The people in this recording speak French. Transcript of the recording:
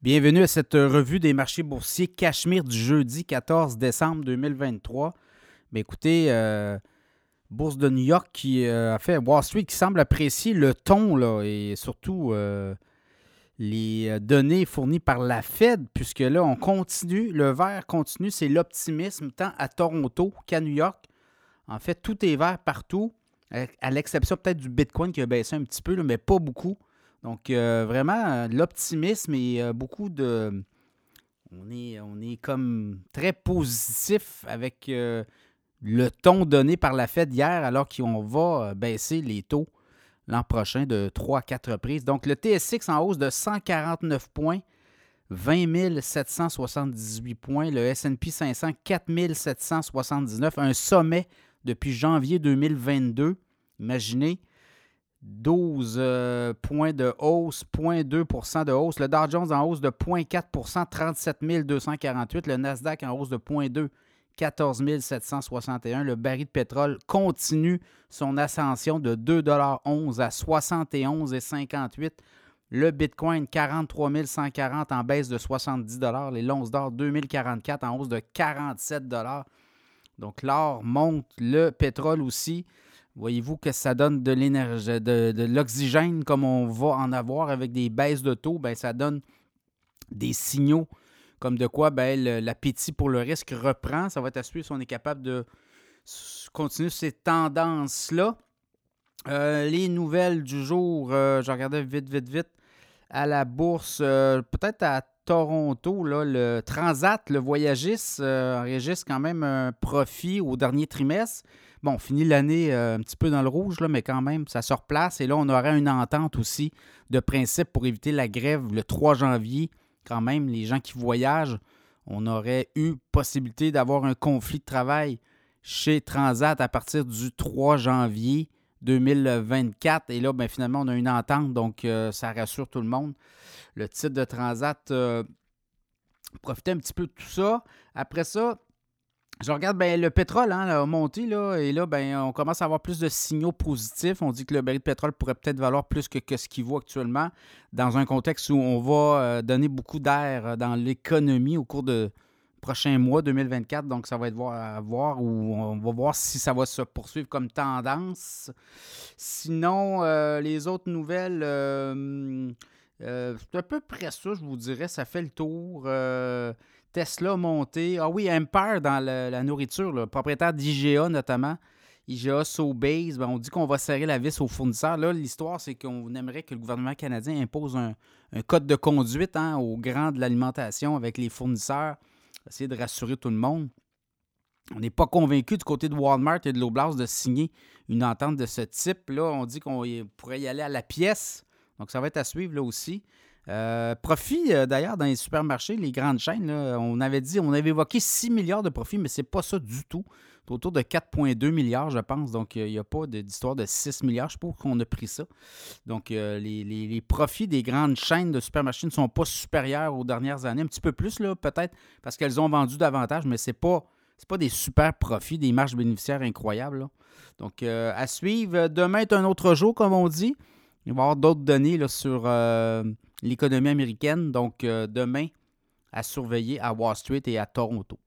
Bienvenue à cette revue des marchés boursiers Cachemire du jeudi 14 décembre 2023. Mais écoutez, euh, Bourse de New York qui euh, a fait Wall Street qui semble apprécier le ton et surtout euh, les données fournies par la Fed, puisque là, on continue, le vert continue, c'est l'optimisme tant à Toronto qu'à New York. En fait, tout est vert partout, à l'exception peut-être du Bitcoin qui a baissé un petit peu, mais pas beaucoup. Donc, euh, vraiment, euh, l'optimisme et euh, beaucoup de. On est, on est comme très positif avec le ton donné par la Fed hier, alors qu'on va baisser les taux l'an prochain de 3 à 4 reprises. Donc, le TSX en hausse de 149 points, 20 778 points. Le SP 500, 4 779, un sommet depuis janvier 2022. Imaginez, 12 euh, points de hausse, 0,2% de hausse. Le Dow Jones en hausse de 0,4% 37 248. Le Nasdaq en hausse de 0,2 14 761. Le baril de pétrole continue son ascension de 2,11 à 71,58. Le Bitcoin, 43 140 en baisse de 70 Les longs d'or, 2044 en hausse de 47 Donc l'or monte, le pétrole aussi. Voyez-vous que ça donne de l'énergie, de, l'oxygène comme on va en avoir avec des baisses de taux, ben, ça donne des signaux comme de quoi ben, l'appétit pour le risque reprend. Ça va être à suivre si on est capable de continuer ces tendances-là. Euh, les nouvelles du jour, euh, je regardais vite, vite, vite à la bourse, euh, peut-être à Toronto, le Transat, le voyagiste, enregistre quand même un profit au dernier trimestre. Bon, on finit l'année euh, un petit peu dans le rouge, mais quand même, ça se replace. Et là, on aurait une entente aussi de principe pour éviter la grève le 3 janvier. Quand même, les gens qui voyagent, on aurait eu possibilité d'avoir un conflit de travail chez Transat à partir du 3 janvier 2024. Et là, ben, finalement, on a une entente, donc euh, ça rassure tout le monde. Le titre de Transat euh, profitait un petit peu de tout ça. Après ça, je regarde ben, le pétrole hein, a monté là, et là, ben, on commence à avoir plus de signaux positifs. On dit que le baril de pétrole pourrait peut-être valoir plus que, ce qu'il vaut actuellement, dans un contexte où on va euh, donner beaucoup d'air euh, dans l'économie au cours de prochains mois 2024. Donc, ça va être à voir où on va voir si ça va se poursuivre comme tendance. Sinon, euh, les autres nouvelles. c'est à peu près ça, je vous dirais. Ça fait le tour. Tesla monté. Ah oui, Empire dans la nourriture, le propriétaire d'IGA notamment. IGA Sobase, ben on dit qu'on va serrer la vis aux fournisseurs. Là, l'histoire, c'est qu'on aimerait que le gouvernement canadien impose un, code de conduite hein, aux grands de l'alimentation avec les fournisseurs, essayer de rassurer tout le monde. On n'est pas convaincu du côté de Walmart et de l'Oblast de signer une entente de ce type. Là, on dit qu'on pourrait y aller à la pièce. Donc, ça va être à suivre là aussi. Euh, profit, euh, d'ailleurs, dans les supermarchés, les grandes chaînes, on avait dit, on avait évoqué 6 milliards de profits, mais c'est pas ça du tout. Autour de 4,2 milliards, je pense. Donc, il n'y a pas d'histoire de 6 milliards. Je sais pas qu'on a pris ça. Donc, euh, les, profits des grandes chaînes de supermarchés ne sont pas supérieurs aux dernières années. Un petit peu plus, là, peut-être, parce qu'elles ont vendu davantage, mais ce n'est pas, pas des super profits, des marges bénéficiaires incroyables. Donc, à suivre. Demain est un autre jour, comme on dit. Il va y avoir d'autres données sur l'économie américaine. Donc, euh, demain, à surveiller à Wall Street et à Toronto.